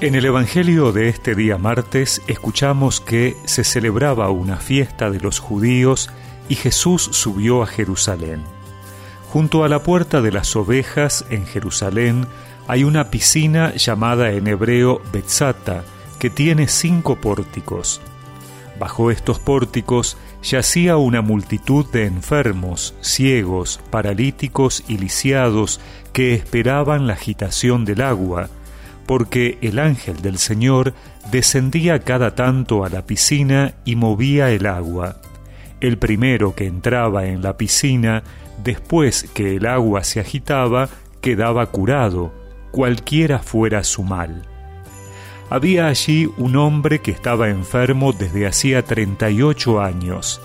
En el Evangelio de este día martes escuchamos que se celebraba una fiesta de los judíos y Jesús subió a Jerusalén. Junto a la puerta de las ovejas en Jerusalén hay una piscina llamada en hebreo Betzata, que tiene cinco pórticos. Bajo estos pórticos yacía una multitud de enfermos, ciegos, paralíticos y lisiados que esperaban la agitación del agua, porque el ángel del Señor descendía cada tanto a la piscina y movía el agua. El primero que entraba en la piscina, después que el agua se agitaba, quedaba curado, cualquiera fuera su mal. Había allí un hombre que estaba enfermo desde hacía treinta y ocho años.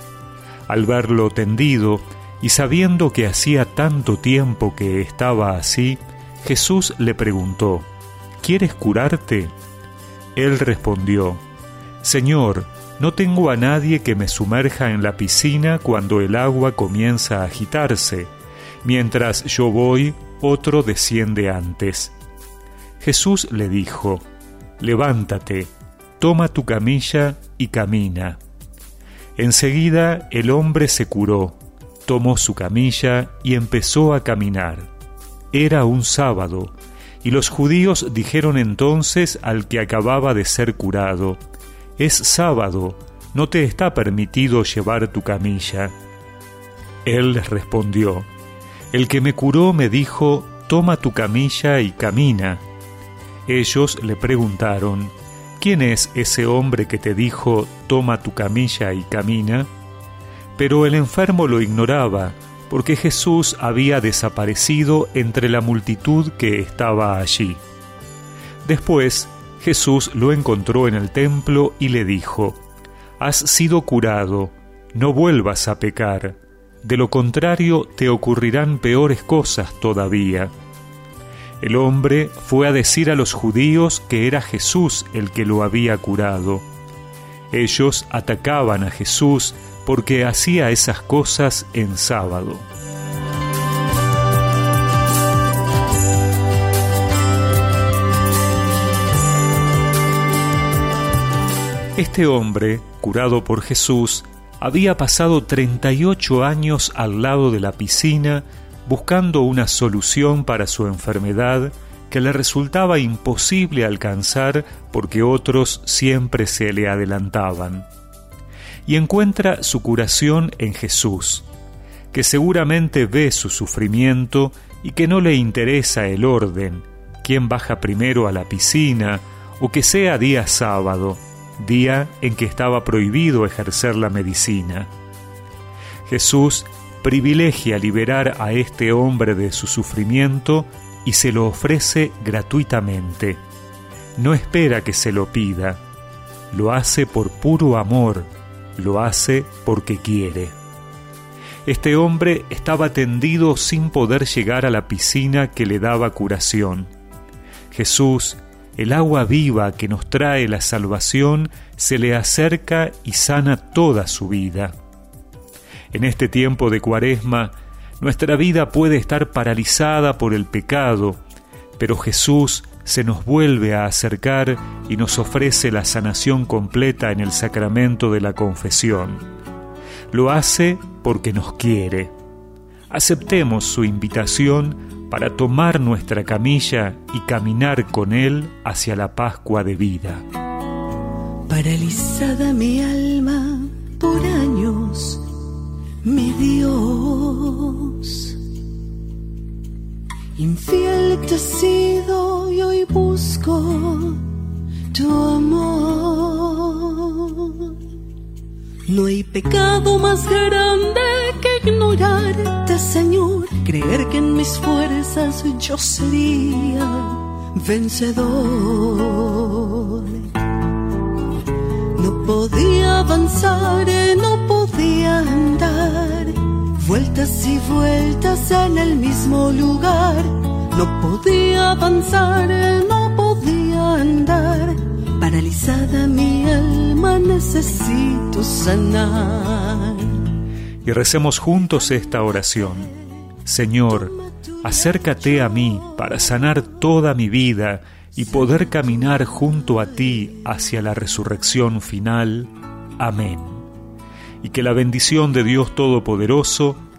Al verlo tendido y sabiendo que hacía tanto tiempo que estaba así, Jesús le preguntó, ¿Quieres curarte? Él respondió, Señor, no tengo a nadie que me sumerja en la piscina cuando el agua comienza a agitarse. Mientras yo voy, otro desciende antes. Jesús le dijo, Levántate, toma tu camilla y camina. Enseguida el hombre se curó, tomó su camilla y empezó a caminar. Era un sábado, y los judíos dijeron entonces al que acababa de ser curado, Es sábado, no te está permitido llevar tu camilla. Él les respondió, El que me curó me dijo, Toma tu camilla y camina. Ellos le preguntaron, ¿quién es ese hombre que te dijo, Toma tu camilla y camina? Pero el enfermo lo ignoraba, porque Jesús había desaparecido entre la multitud que estaba allí. Después Jesús lo encontró en el templo y le dijo, Has sido curado, no vuelvas a pecar, de lo contrario te ocurrirán peores cosas todavía. El hombre fue a decir a los judíos que era Jesús el que lo había curado. Ellos atacaban a Jesús porque hacía esas cosas en sábado. Este hombre, curado por Jesús, había pasado 38 años al lado de la piscina buscando una solución para su enfermedad que le resultaba imposible alcanzar porque otros siempre se le adelantaban y encuentra su curación en Jesús, que seguramente ve su sufrimiento y que no le interesa el orden, quién baja primero a la piscina o que sea día sábado, día en que estaba prohibido ejercer la medicina. Jesús privilegia liberar a este hombre de su sufrimiento y se lo ofrece gratuitamente. No espera que se lo pida, lo hace por puro amor lo hace porque quiere. Este hombre estaba tendido sin poder llegar a la piscina que le daba curación. Jesús, el agua viva que nos trae la salvación, se le acerca y sana toda su vida. En este tiempo de cuaresma, nuestra vida puede estar paralizada por el pecado, pero Jesús se nos vuelve a acercar y nos ofrece la sanación completa en el sacramento de la confesión. Lo hace porque nos quiere. Aceptemos su invitación para tomar nuestra camilla y caminar con Él hacia la Pascua de vida. Paralizada mi alma por años, mi Dios Infiel te he sido busco tu amor. No hay pecado más grande que ignorarte, Señor. Creer que en mis fuerzas yo sería vencedor. No podía avanzar, no podía andar vueltas y vueltas en el mismo lugar. No podía avanzar, no podía andar. Paralizada mi alma necesito sanar. Y recemos juntos esta oración. Señor, acércate a mí para sanar toda mi vida y poder caminar junto a ti hacia la resurrección final. Amén. Y que la bendición de Dios Todopoderoso,